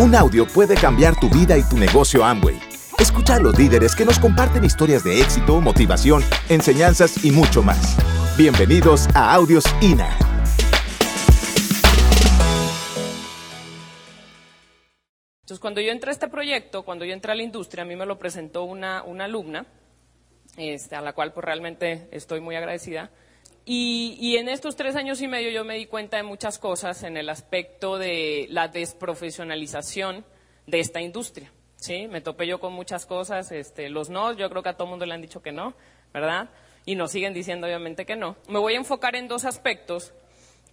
Un audio puede cambiar tu vida y tu negocio Amway. Escucha a los líderes que nos comparten historias de éxito, motivación, enseñanzas y mucho más. Bienvenidos a Audios INA. Entonces, cuando yo entré a este proyecto, cuando yo entré a la industria, a mí me lo presentó una, alumna, este, a la cual pues realmente estoy muy agradecida. Y, en estos tres años y medio yo me di cuenta de muchas cosas en el aspecto de la desprofesionalización de esta industria. ¿sí? Me topé yo con muchas cosas, este, los no, yo creo que a todo mundo le han dicho que no, ¿verdad? Y nos siguen diciendo obviamente que no. Me voy a enfocar en dos aspectos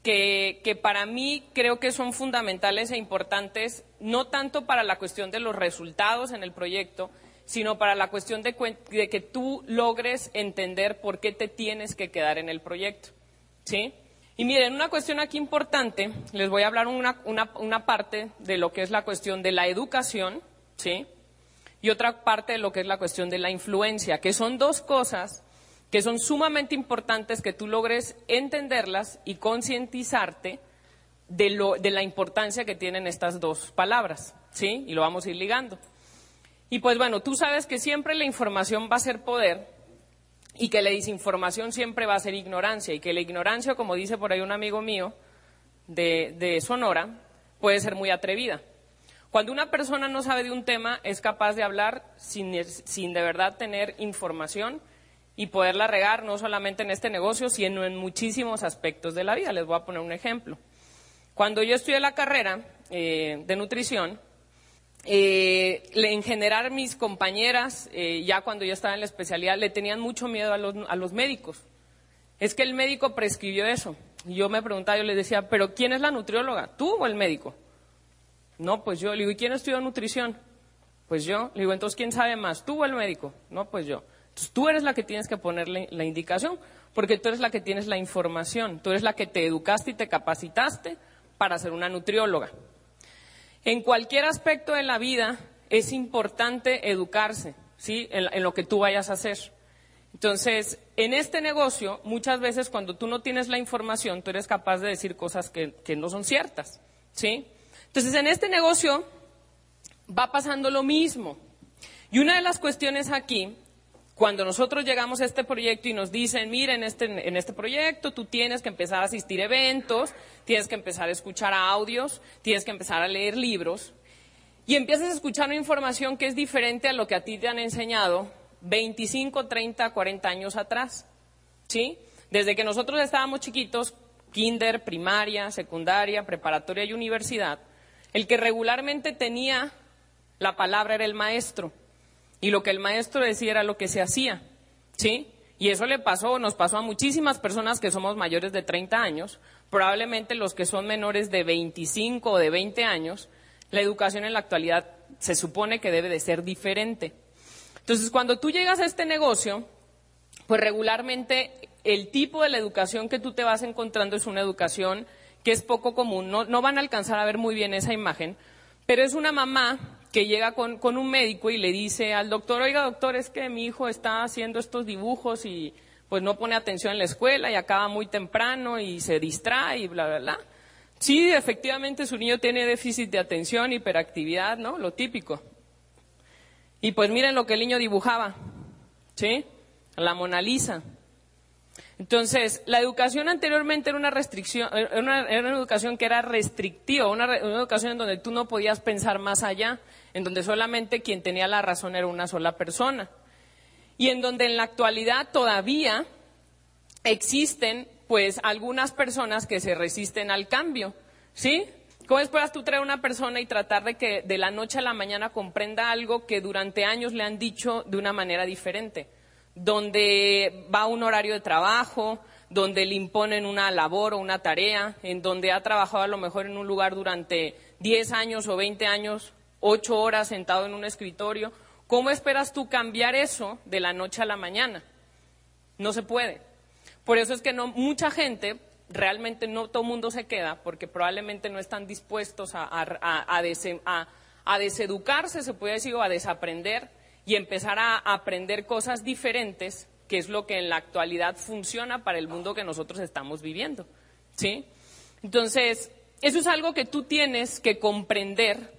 que para mí creo que son fundamentales e importantes, no tanto para la cuestión de los resultados en el proyecto, sino para la cuestión de, que tú logres entender por qué te tienes que quedar en el proyecto. ¿Sí? Y miren, una cuestión aquí importante, les voy a hablar una, una, parte de lo que es la cuestión de la educación, ¿sí? Y otra parte de lo que es la cuestión de la influencia, que son dos cosas que son sumamente importantes que tú logres entenderlas y concientizarte de, de la importancia que tienen estas dos palabras, ¿sí? Y lo vamos a ir ligando. Y pues bueno, tú sabes que siempre la información va a ser poder y que la desinformación siempre va a ser ignorancia y que la ignorancia, como dice por ahí un amigo mío de, Sonora, puede ser muy atrevida. Cuando una persona no sabe de un tema, es capaz de hablar sin, sin de verdad tener información y poderla regar no solamente en este negocio, sino en muchísimos aspectos de la vida. Les voy a poner un ejemplo. Cuando yo estudié la carrera eh, de nutrición, eh, en general mis compañeras, eh, ya cuando yo estaba en la especialidad, le tenían mucho miedo a los, a los médicos. Es que el médico prescribió eso. Y yo me preguntaba, yo les decía, ¿pero quién es la nutrióloga? ¿Tú o el médico? No, pues yo. Le digo, ¿y quién estudió nutrición? Pues yo. Le digo, entonces, ¿quién sabe más? ¿Tú o el médico? No, pues yo. Entonces, tú eres la que tienes que ponerle la indicación, porque tú eres la que tienes la información. Tú eres la que te educaste y te capacitaste para ser una nutrióloga. En cualquier aspecto de la vida es importante educarse, ¿sí? En, lo que tú vayas a hacer. Entonces, en este negocio, muchas veces cuando tú no tienes la información, tú eres capaz de decir cosas que, no son ciertas, ¿sí? Entonces, en este negocio va pasando lo mismo. Y una de las cuestiones aquí cuando nosotros llegamos a este proyecto y nos dicen, mira, este, en este, proyecto tú tienes que empezar a asistir a eventos, tienes que empezar a escuchar audios, tienes que empezar a leer libros, y empiezas a escuchar una información que es diferente a lo que a ti te han enseñado 25, 30, 40 años atrás. ¿Sí? Desde que nosotros estábamos chiquitos, kinder, primaria, secundaria, preparatoria y universidad, el que regularmente tenía la palabra era el maestro. Y lo que el maestro decía era lo que se hacía, ¿sí? Y eso le pasó, nos pasó a muchísimas personas que somos mayores de 30 años, probablemente los que son menores de 25 o de 20 años, la educación en la actualidad se supone que debe de ser diferente. Entonces, cuando tú llegas a este negocio, pues regularmente el tipo de la educación que tú te vas encontrando es una educación que es poco común, no, no van a alcanzar a ver muy bien esa imagen, pero es una mamá que llega con, un médico y le dice al doctor, oiga doctor, es que mi hijo está haciendo estos dibujos y pues no pone atención en la escuela y acaba muy temprano y se distrae y bla, bla, bla. Sí, efectivamente su niño tiene déficit de atención, hiperactividad, ¿no? Lo típico. Y pues miren lo que el niño dibujaba, ¿sí? La Mona Lisa. Entonces, la educación anteriormente era una restricción, era una, educación que era restrictiva, una, educación en donde tú no podías pensar más allá, en donde solamente quien tenía la razón era una sola persona. Y en donde en la actualidad todavía existen, pues, algunas personas que se resisten al cambio, ¿sí? ¿Cómo esperas tú traer a una persona y tratar de que de la noche a la mañana comprenda algo que durante años le han dicho de una manera diferente? Donde va a un horario de trabajo, donde le imponen una labor o una tarea, en donde ha trabajado a lo mejor en un lugar durante 10 años o 20 años, 8 horas sentado en un escritorio. ¿Cómo esperas tú cambiar eso de la noche a la mañana? No se puede. Por eso es que no, mucha gente, realmente no todo el mundo se queda, porque probablemente no están dispuestos a, a deseducarse, se puede decir, o a desaprender y empezar a aprender cosas diferentes, que es lo que en la actualidad funciona para el mundo que nosotros estamos viviendo. ¿Sí? Entonces, eso es algo que tú tienes que comprender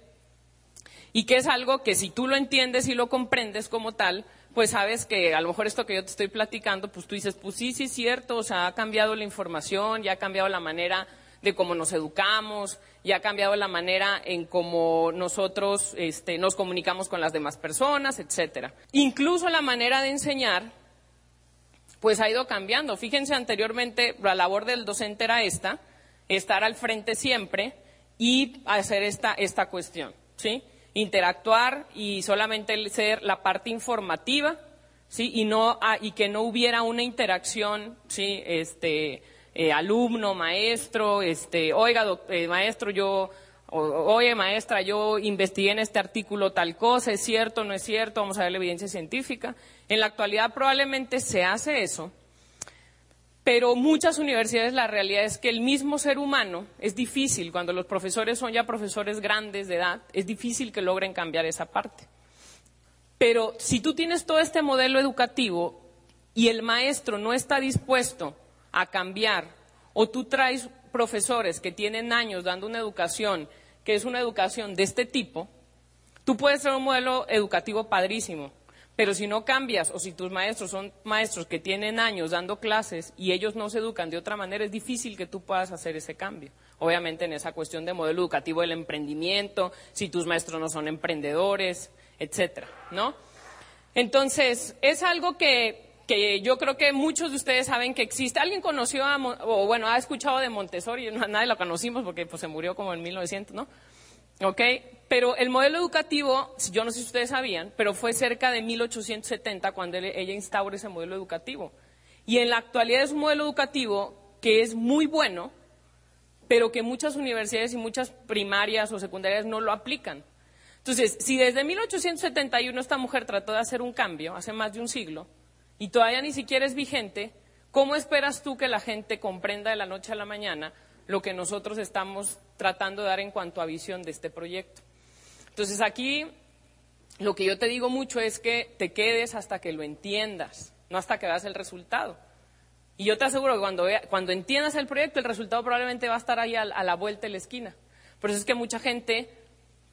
y que es algo que si tú lo entiendes y lo comprendes como tal, pues sabes que a lo mejor esto que yo te estoy platicando, pues tú dices, pues sí, sí es cierto, o sea, ha cambiado la información, ya ha cambiado la manera de cómo nos educamos, ya ha cambiado la manera en cómo nosotros este, nos comunicamos con las demás personas, etcétera. Incluso la manera de enseñar, pues ha ido cambiando. Fíjense, anteriormente la labor del docente era esta, estar al frente siempre y hacer esta, esta cuestión, ¿sí? Interactuar y solamente ser la parte informativa, ¿sí? Y, no, ah, y que no hubiera una interacción, ¿sí? Este, eh, alumno, maestro, este, oiga, eh, maestro, yo, oye, maestra, yo investigué en este artículo tal cosa, es cierto, no es cierto, vamos a ver la evidencia científica. En la actualidad probablemente se hace eso, pero muchas universidades la realidad es que el mismo ser humano es difícil, cuando los profesores son ya profesores grandes de edad, es difícil que logren cambiar esa parte. Pero si tú tienes todo este modelo educativo y el maestro no está dispuesto a cambiar, o tú traes profesores que tienen años dando una educación que es una educación de este tipo, tú puedes ser un modelo educativo padrísimo, pero si no cambias o si tus maestros son maestros que tienen años dando clases y ellos no se educan de otra manera, es difícil que tú puedas hacer ese cambio. Obviamente en esa cuestión de modelo educativo del emprendimiento, si tus maestros no son emprendedores, etcétera, ¿no? Entonces, es algo que que yo creo que muchos de ustedes saben que existe. ¿Alguien conoció o bueno, ha escuchado de Montessori? nadie lo conocimos porque pues, se murió como en 1900, ¿no? ¿Ok? Pero el modelo educativo, yo no sé si ustedes sabían, pero fue cerca de 1870 cuando ella instauró ese modelo educativo. Y en la actualidad es un modelo educativo que es muy bueno, pero que muchas universidades y muchas primarias o secundarias no lo aplican. Entonces, si desde 1871 esta mujer trató de hacer un cambio, hace más de un siglo, y todavía ni siquiera es vigente, ¿cómo esperas tú que la gente comprenda de la noche a la mañana lo que nosotros estamos tratando de dar en cuanto a visión de este proyecto? Entonces aquí lo que yo te digo mucho es que te quedes hasta que lo entiendas, no hasta que veas el resultado. Y yo te aseguro que cuando, cuando entiendas el proyecto, el resultado probablemente va a estar ahí a, a la vuelta de la esquina. Por eso es que mucha gente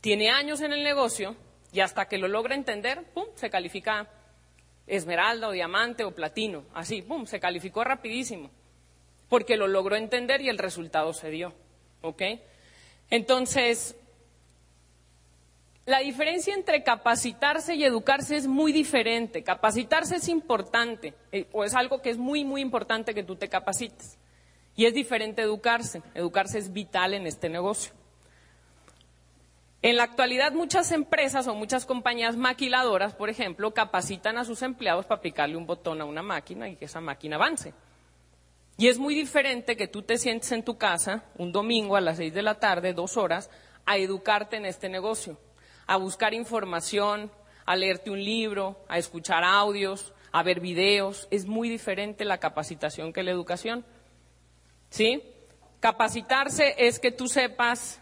tiene años en el negocio y hasta que lo logra entender, ¡pum!, se califica esmeralda o diamante o platino, así, ¡pum!, se calificó rapidísimo, porque lo logró entender y el resultado se dio, ¿ok? Entonces, la diferencia entre capacitarse y educarse es muy diferente. Capacitarse es importante, eh, o es algo que es muy, muy importante que tú te capacites. Y es diferente educarse. Educarse es vital en este negocio. En la actualidad muchas empresas o muchas compañías maquiladoras, por ejemplo, capacitan a sus empleados para aplicarle un botón a una máquina y que esa máquina avance. Y es muy diferente que tú te sientes en tu casa un domingo a las seis de la tarde, dos horas, a educarte en este negocio, a buscar información, a leerte un libro, a escuchar audios, a ver videos. Es muy diferente la capacitación que la educación. ¿Sí? Capacitarse es que tú sepas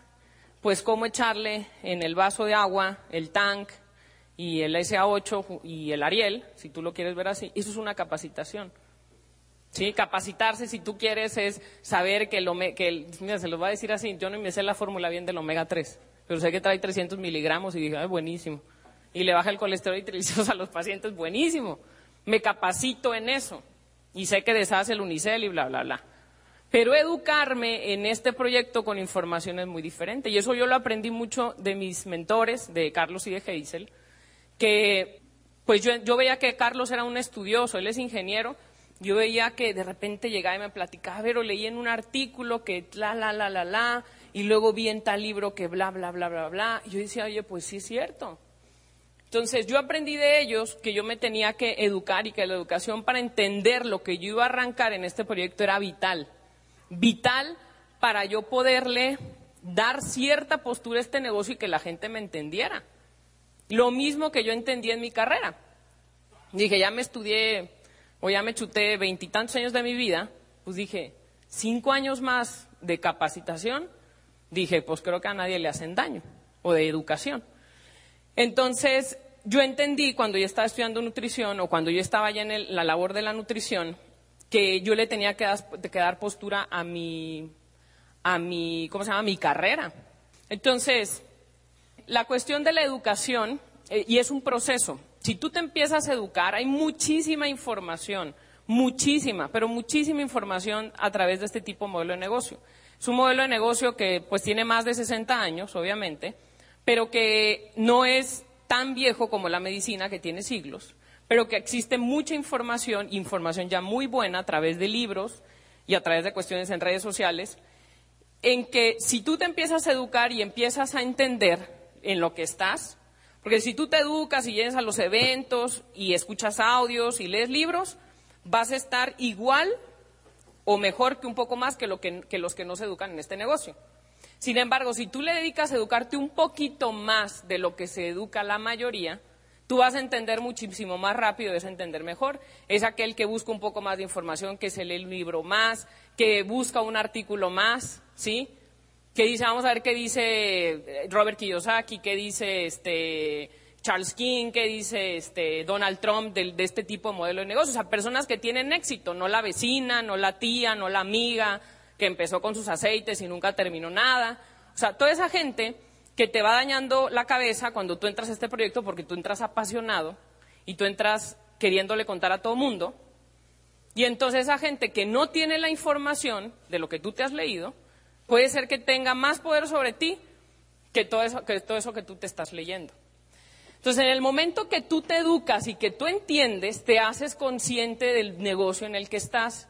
pues cómo echarle en el vaso de agua el tank y el SA8 y el Ariel, si tú lo quieres ver así, eso es una capacitación. ¿Sí? Capacitarse, si tú quieres, es saber que el omega, que mira, se los va a decir así, yo no me sé la fórmula bien del omega 3, pero sé que trae 300 miligramos y dije, ay, buenísimo. Y le baja el colesterol y triglicéridos a los pacientes, buenísimo. Me capacito en eso y sé que deshace el unicel y bla, bla, bla. Pero educarme en este proyecto con información es muy diferente. Y eso yo lo aprendí mucho de mis mentores, de Carlos y de Geisel, que pues yo, veía que Carlos era un estudioso, él es ingeniero, yo veía que de repente llegaba y me platicaba, pero leí en un artículo que la, la, la, la, la, y luego vi en tal libro que bla, bla, bla, bla, bla. Y yo decía, oye, pues sí es cierto. Entonces yo aprendí de ellos que yo me tenía que educar y que la educación para entender lo que yo iba a arrancar en este proyecto era vital vital para yo poderle dar cierta postura a este negocio y que la gente me entendiera. Lo mismo que yo entendí en mi carrera. Dije, ya me estudié o ya me chuté veintitantos años de mi vida, pues dije, cinco años más de capacitación, dije, pues creo que a nadie le hacen daño, o de educación. Entonces, yo entendí cuando yo estaba estudiando nutrición o cuando yo estaba ya en la labor de la nutrición, que yo le tenía que dar, postura a mi, a mi, ¿cómo se llama? mi carrera. Entonces, la cuestión de la educación, eh, y es un proceso, si tú te empiezas a educar, hay muchísima información, muchísima, pero muchísima información a través de este tipo de modelo de negocio. Es un modelo de negocio que pues tiene más de 60 años, obviamente, pero que no es tan viejo como la medicina, que tiene siglos, pero que existe mucha información, información ya muy buena a través de libros y a través de cuestiones en redes sociales, en que si tú te empiezas a educar y empiezas a entender en lo que estás, porque si tú te educas y llegas a los eventos y escuchas audios y lees libros, vas a estar igual o mejor que un poco más que, lo que, que los que no se educan en este negocio. Sin embargo, si tú le dedicas a educarte un poquito más de lo que se educa la mayoría, tú vas a entender muchísimo más rápido a entender mejor. Es aquel que busca un poco más de información, que se lee un libro más, que busca un artículo más, ¿sí? ¿Qué dice? Vamos a ver qué dice eh, Robert Kiyosaki, qué dice este Charles King, qué dice este Donald Trump de, de, este tipo de modelo de negocio. O sea, personas que tienen éxito, no la vecina, no la tía, no la amiga, que empezó con sus aceites y nunca terminó nada. O sea, toda esa gente que te va dañando la cabeza cuando tú entras a este proyecto porque tú entras apasionado y tú entras queriéndole contar a todo mundo. Y entonces esa gente que no tiene la información de lo que tú te has leído, puede ser que tenga más poder sobre ti que todo eso que, todo eso que tú te estás leyendo. Entonces, en el momento que tú te educas y que tú entiendes, te haces consciente del negocio en el que estás.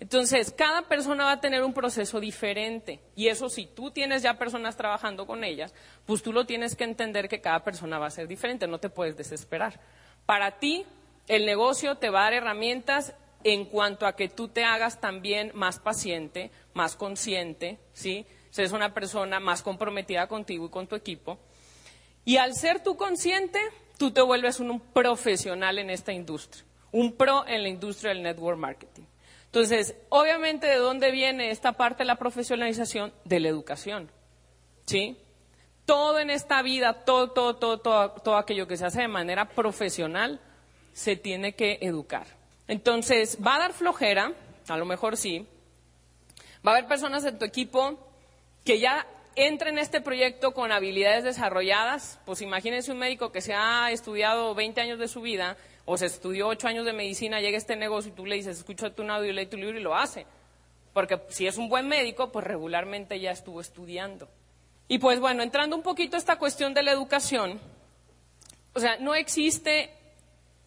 Entonces, cada persona va a tener un proceso diferente. Y eso, si tú tienes ya personas trabajando con ellas, pues tú lo tienes que entender que cada persona va a ser diferente, no te puedes desesperar. Para ti, el negocio te va a dar herramientas en cuanto a que tú te hagas también más paciente, más consciente, ¿sí? Seres una persona más comprometida contigo y con tu equipo. Y al ser tú consciente, tú te vuelves un, profesional en esta industria, un pro en la industria del network marketing. Entonces, obviamente, ¿de dónde viene esta parte de la profesionalización? De la educación, ¿sí? Todo en esta vida, todo, todo, todo, todo, todo aquello que se hace de manera profesional, se tiene que educar. Entonces, va a dar flojera, a lo mejor sí. Va a haber personas en tu equipo que ya entren en este proyecto con habilidades desarrolladas. Pues imagínense un médico que se ha estudiado 20 años de su vida o se estudió 8 años de medicina, llega este negocio y tú le dices, escucha tu audio, lee tu libro y lo hace. Porque si es un buen médico, pues regularmente ya estuvo estudiando. Y pues bueno, entrando un poquito a esta cuestión de la educación, o sea, no existe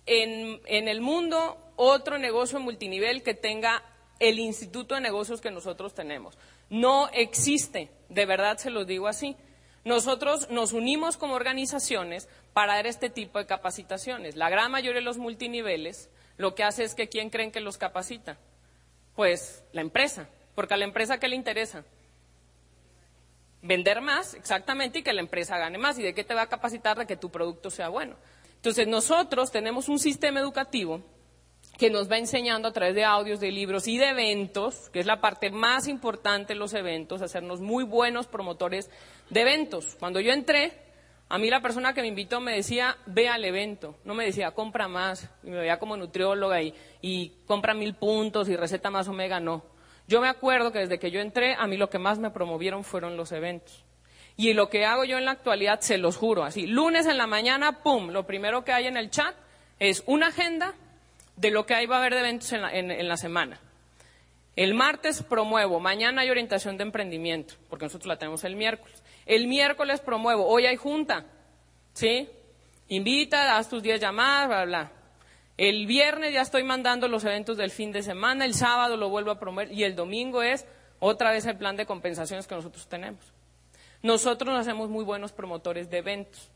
en, en el mundo otro negocio multinivel que tenga el instituto de negocios que nosotros tenemos. No existe, de verdad se los digo así. Nosotros nos unimos como organizaciones para dar este tipo de capacitaciones. La gran mayoría de los multiniveles lo que hace es que ¿quién creen que los capacita? Pues la empresa, porque a la empresa ¿qué le interesa? Vender más, exactamente, y que la empresa gane más. ¿Y de qué te va a capacitar? De que tu producto sea bueno. Entonces nosotros tenemos un sistema educativo que nos va enseñando a través de audios, de libros y de eventos, que es la parte más importante de los eventos, hacernos muy buenos promotores de eventos. Cuando yo entré, a mí la persona que me invitó me decía, ve al evento, no me decía, compra más, y me veía como nutrióloga y, compra mil puntos y receta más omega, no. Yo me acuerdo que desde que yo entré, a mí lo que más me promovieron fueron los eventos. Y lo que hago yo en la actualidad, se los juro, así, lunes en la mañana, ¡pum!, lo primero que hay en el chat es una agenda de lo que hay va a haber de eventos en la, en, la semana. El martes promuevo, mañana hay orientación de emprendimiento, porque nosotros la tenemos el miércoles. El miércoles promuevo, hoy hay junta, ¿sí? Invita, haz tus 10 llamadas, bla, bla. El viernes ya estoy mandando los eventos del fin de semana, el sábado lo vuelvo a promover y el domingo es otra vez el plan de compensaciones que nosotros tenemos. Nosotros nos hacemos muy buenos promotores de eventos.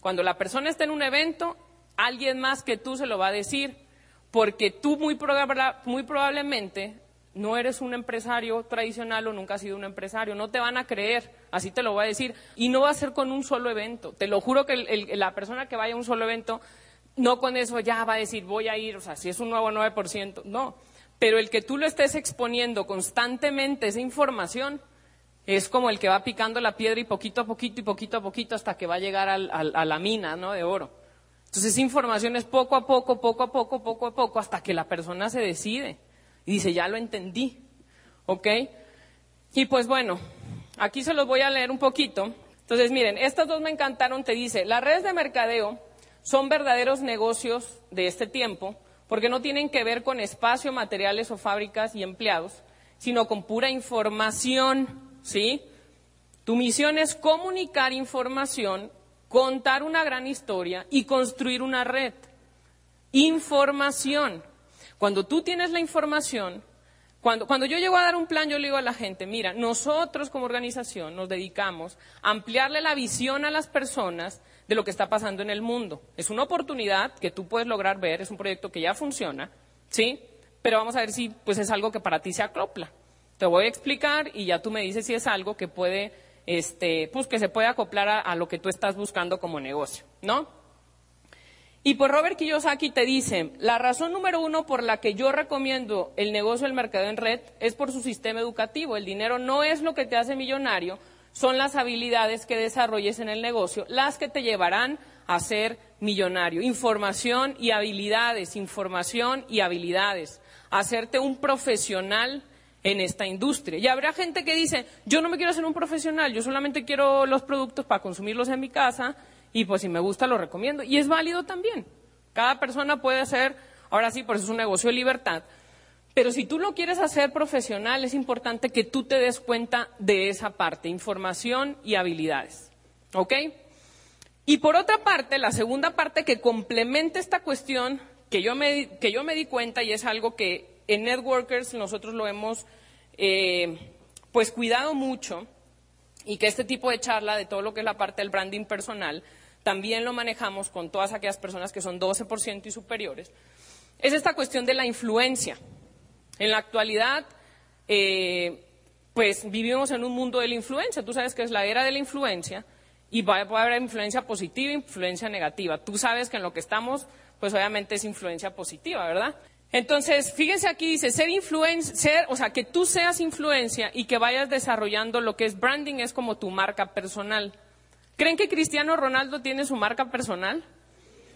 Cuando la persona está en un evento, alguien más que tú se lo va a decir, porque tú muy, muy probablemente no eres un empresario tradicional o nunca has sido un empresario, no te van a creer, así te lo voy a decir, y no va a ser con un solo evento, te lo juro que la persona que vaya a un solo evento, no con eso ya va a decir voy a ir, o sea, si es un nuevo 9%, no, pero el que tú lo estés exponiendo constantemente esa información, es como el que va picando la piedra y poquito a poquito y poquito a poquito hasta que va a llegar a la mina ¿no? de oro. Entonces esa información es poco a poco, poco a poco, poco a poco, hasta que la persona se decide y dice, ya lo entendí. ¿Ok? Y pues bueno, aquí se los voy a leer un poquito. Entonces, miren, estas dos me encantaron, te dice, las redes de mercadeo son verdaderos negocios de este tiempo porque no tienen que ver con espacio, materiales o fábricas y empleados, sino con pura información, ¿sí? Tu misión es comunicar información, contar una gran historia y construir una red. Información. Cuando tú tienes la información, cuando, cuando, yo llego a dar un plan, yo le digo a la gente, mira, nosotros como organización nos dedicamos a ampliarle la visión a las personas de lo que está pasando en el mundo. Es una oportunidad que tú puedes lograr ver, es un proyecto que ya funciona, ¿sí? Pero vamos a ver si pues es algo que para ti se acopla. Te voy a explicar y ya tú me dices si es algo que puede, este, pues que se puede acoplar a, a lo que tú estás buscando como negocio, ¿no? Y pues Robert Kiyosaki te dice, la razón número uno por la que yo recomiendo el negocio del mercado en red es por su sistema educativo. El dinero no es lo que te hace millonario, son las habilidades que desarrolles en el negocio las que te llevarán a ser millonario. Información y habilidades, información y habilidades. Hacerte un profesional en esta industria. Y habrá gente que dice, yo no me quiero hacer un profesional, yo solamente quiero los productos para consumirlos en mi casa y pues si me gusta lo recomiendo. Y es válido también. Cada persona puede hacer, ahora sí, por eso es un negocio de libertad, pero si tú lo quieres hacer profesional, es importante que tú te des cuenta de esa parte, información y habilidades. ¿Ok? Y por otra parte, la segunda parte que complementa esta cuestión, que yo me, que yo me di cuenta y es algo que en Networkers nosotros lo hemos eh, pues cuidado mucho y que este tipo de charla de todo lo que es la parte del branding personal también lo manejamos con todas aquellas personas que son 12% y superiores, es esta cuestión de la influencia. En la actualidad, eh, pues vivimos en un mundo de la influencia. Tú sabes que es la era de la influencia y va, a haber influencia positiva e influencia negativa. Tú sabes que en lo que estamos, pues obviamente es influencia positiva, ¿verdad? Entonces, fíjense aquí, dice, ser influencer, o sea, que tú seas influencia y que vayas desarrollando lo que es branding es como tu marca personal. ¿Creen que Cristiano Ronaldo tiene su marca personal?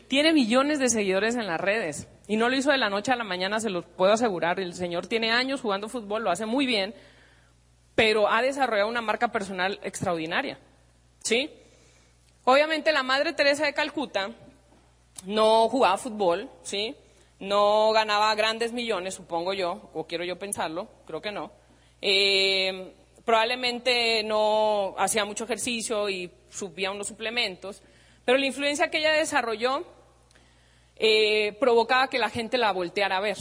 Tiene millones de seguidores en las redes. Y no lo hizo de la noche a la mañana, se lo puedo asegurar. El señor tiene años jugando fútbol, lo hace muy bien, pero ha desarrollado una marca personal extraordinaria. ¿Sí? Obviamente la Madre Teresa de Calcuta no jugaba fútbol, ¿sí? No ganaba grandes millones, supongo yo, o quiero yo pensarlo, creo que no. Eh, probablemente no hacía mucho ejercicio y subía unos suplementos, pero la influencia que ella desarrolló eh, provocaba que la gente la volteara a ver,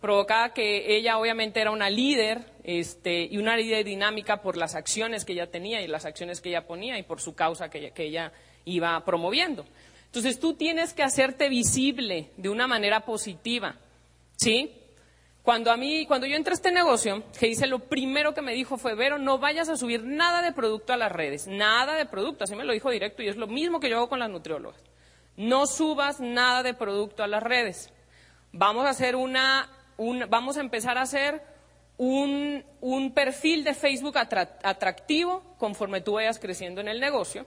provocaba que ella obviamente era una líder este, y una líder dinámica por las acciones que ella tenía y las acciones que ella ponía y por su causa que ella, iba promoviendo. Entonces tú tienes que hacerte visible de una manera positiva, ¿sí? Cuando a mí, cuando yo entré a este negocio, que hice lo primero que me dijo fue, Vero, no vayas a subir nada de producto a las redes, nada de producto, así me lo dijo directo y es lo mismo que yo hago con las nutriólogas no subas nada de producto a las redes. Vamos a hacer una, vamos a empezar a hacer un, perfil de Facebook atractivo conforme tú vayas creciendo en el negocio.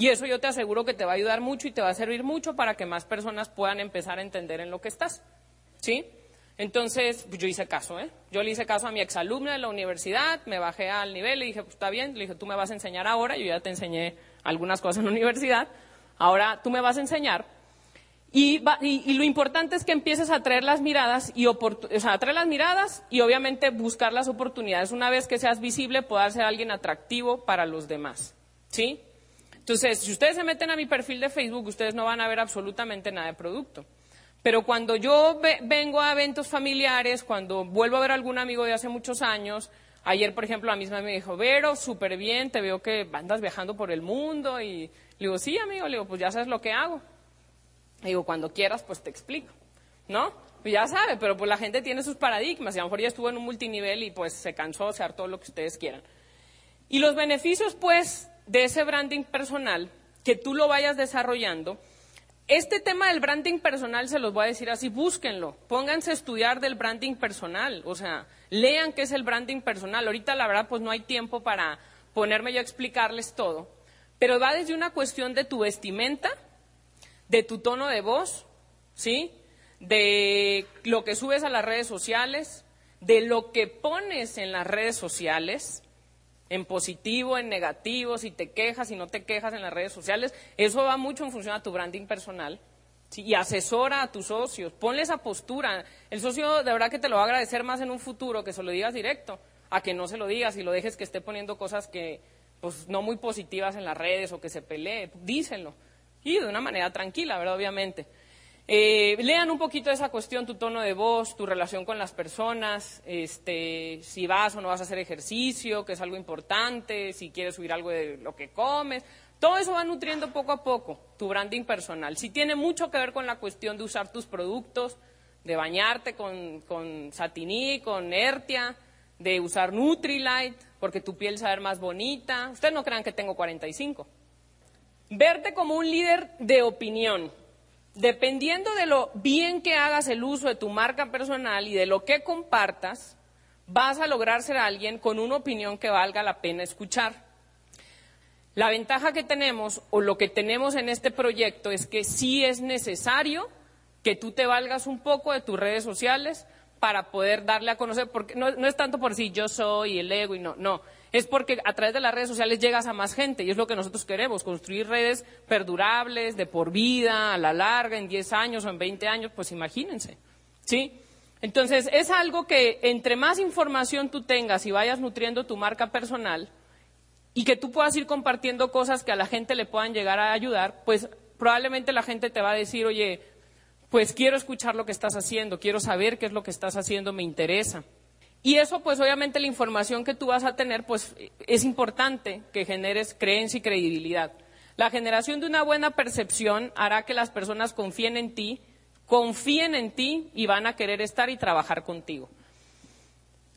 Y eso yo te aseguro que te va a ayudar mucho y te va a servir mucho para que más personas puedan empezar a entender en lo que estás. ¿Sí? Entonces, pues, yo hice caso, ¿eh? Yo le hice caso a mi exalumna de la universidad, me bajé al nivel, le dije, pues está bien, le dije, tú me vas a enseñar ahora, yo ya te enseñé algunas cosas en la universidad, Ahora tú me vas a enseñar. Y, lo importante es que empieces a traer las miradas y las miradas y obviamente buscar las oportunidades. Una vez que seas visible, puedas ser alguien atractivo para los demás. ¿Sí? Entonces, si ustedes se meten a mi perfil de Facebook, ustedes no van a ver absolutamente nada de producto. Pero cuando yo vengo a eventos familiares, cuando vuelvo a ver a algún amigo de hace muchos años, ayer, por ejemplo, la misma me dijo, Vero, súper bien, te veo que andas viajando por el mundo y le digo, sí, amigo, le digo, pues ya sabes lo que hago. Le digo, cuando quieras, pues te explico, ¿no? Pues ya sabe, pero pues la gente tiene sus paradigmas y a lo mejor ya estuvo en un multinivel y pues se cansó hacer todo lo que ustedes quieran. Y los beneficios, pues, de ese branding personal, que tú lo vayas desarrollando, este tema del branding personal se los voy a decir así, búsquenlo, pónganse a estudiar del branding personal, o sea, lean qué es el branding personal. Ahorita la verdad pues no hay tiempo para ponerme yo a explicarles todo, pero va desde una cuestión de tu vestimenta, de tu tono de voz, ¿sí? De lo que subes a las redes sociales, de lo que pones en las redes sociales, en positivo, en negativo, si te quejas, si no te quejas en las redes sociales. Eso va mucho en función a tu branding personal. Y asesora a tus socios, ponle esa postura. El socio de verdad que te lo va a agradecer más en un futuro que se lo digas directo, a que no se lo digas y lo dejes que esté poniendo cosas que, pues, no muy positivas en las redes o que se pelee. Díselo. Y de una manera tranquila, ¿verdad? Obviamente. Eh, lean un poquito esa cuestión, tu tono de voz, tu relación con las personas, este, si vas o no vas a hacer ejercicio, que es algo importante, si quieres subir algo de lo que comes. Todo eso va nutriendo poco a poco tu branding personal. Si tiene mucho que ver con la cuestión de usar tus productos, de bañarte con, con Satiní, con Ertia, de usar Nutrilite, porque tu piel se va más bonita. Ustedes no crean que tengo 45. Verte como un líder de opinión dependiendo de lo bien que hagas el uso de tu marca personal y de lo que compartas, vas a lograr ser alguien con una opinión que valga la pena escuchar. La ventaja que tenemos o lo que tenemos en este proyecto es que sí es necesario que tú te valgas un poco de tus redes sociales para poder darle a conocer, porque no, es tanto por si yo soy el ego y no, no, es porque a través de las redes sociales llegas a más gente y es lo que nosotros queremos, construir redes perdurables, de por vida, a la larga, en 10 años o en 20 años, pues imagínense, ¿sí? Entonces, es algo que entre más información tú tengas y vayas nutriendo tu marca personal y que tú puedas ir compartiendo cosas que a la gente le puedan llegar a ayudar, pues probablemente la gente te va a decir, oye, pues quiero escuchar lo que estás haciendo, quiero saber qué es lo que estás haciendo, me interesa. Y eso, pues obviamente la información que tú vas a tener, pues es importante que generes creencia y credibilidad. La generación de una buena percepción hará que las personas confíen en ti, confíen en ti y van a querer estar y trabajar contigo.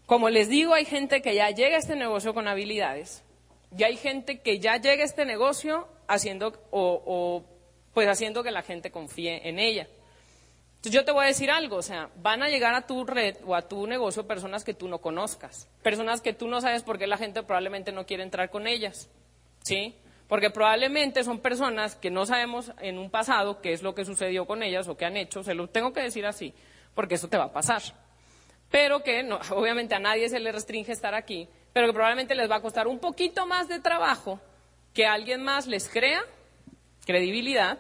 Como les digo, hay gente que ya llega a este negocio con habilidades y hay gente que ya llega a este negocio haciendo o, pues haciendo que la gente confíe en ella. Entonces yo te voy a decir algo, o sea, van a llegar a tu red o a tu negocio personas que tú no conozcas, personas que tú no sabes por qué la gente probablemente no quiere entrar con ellas, ¿sí? Porque probablemente son personas que no sabemos en un pasado qué es lo que sucedió con ellas o qué han hecho, se lo tengo que decir así, porque eso te va a pasar. Pero que no, obviamente a nadie se le restringe estar aquí, pero que probablemente les va a costar un poquito más de trabajo que alguien más les crea credibilidad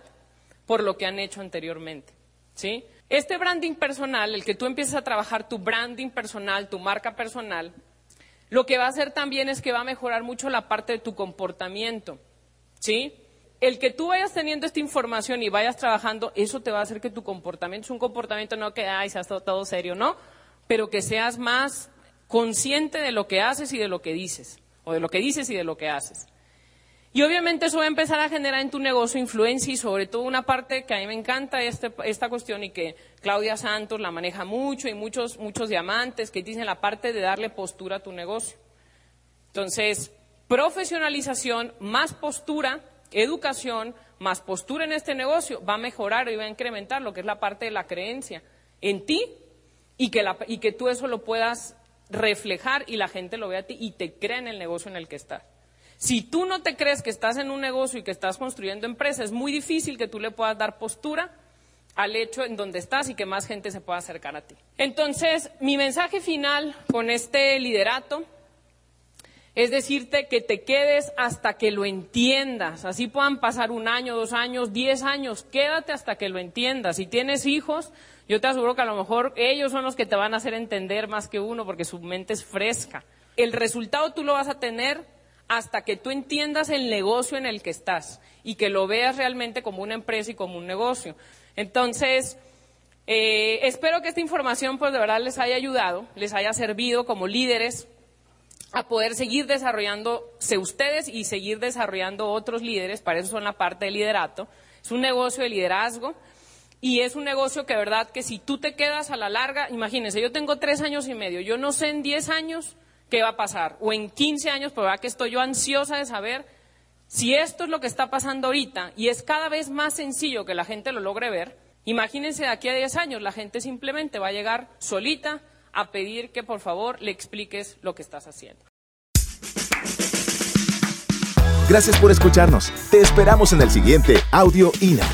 por lo que han hecho anteriormente. ¿sí? Este branding personal, el que tú empieces a trabajar tu branding personal, tu marca personal, lo que va a hacer también es que va a mejorar mucho la parte de tu comportamiento, ¿sí? El que tú vayas teniendo esta información y vayas trabajando, eso te va a hacer que tu comportamiento es un comportamiento no que, ay, seas todo, todo serio, no, pero que seas más consciente de lo que haces y de lo que dices, o de lo que dices y de lo que haces. Y obviamente eso va a empezar a generar en tu negocio influencia y sobre todo una parte que a mí me encanta este, esta cuestión y que Claudia Santos la maneja mucho y muchos, muchos diamantes que dicen la parte de darle postura a tu negocio. Entonces, profesionalización más postura, educación más postura en este negocio va a mejorar y va a incrementar lo que es la parte de la creencia en ti y que, y que tú eso lo puedas reflejar y la gente lo vea a ti y te crea en el negocio en el que estás. Si tú no te crees que estás en un negocio y que estás construyendo empresa, es muy difícil que tú le puedas dar postura al hecho en donde estás y que más gente se pueda acercar a ti. Entonces, mi mensaje final con este liderato es decirte que te quedes hasta que lo entiendas. Así puedan pasar un año, dos años, diez años. Quédate hasta que lo entiendas. Si tienes hijos, yo te aseguro que a lo mejor ellos son los que te van a hacer entender más que uno porque su mente es fresca. El resultado tú lo vas a tener hasta que tú entiendas el negocio en el que estás y que lo veas realmente como una empresa y como un negocio. Entonces, eh, espero que esta información pues de verdad les haya ayudado, les haya servido como líderes a poder seguir desarrollándose ustedes y seguir desarrollando otros líderes, para eso son la parte del liderato. Es un negocio de liderazgo y es un negocio que, de verdad, que si tú te quedas a la larga, imagínense, yo tengo tres años y medio, yo no sé en diez años qué va a pasar. O en 15 años, pero que estoy yo ansiosa de saber si esto es lo que está pasando ahorita y es cada vez más sencillo que la gente lo logre ver. Imagínense de aquí a 10 años, la gente simplemente va a llegar solita a pedir que por favor le expliques lo que estás haciendo. Gracias por escucharnos. Te esperamos en el siguiente Audio INA.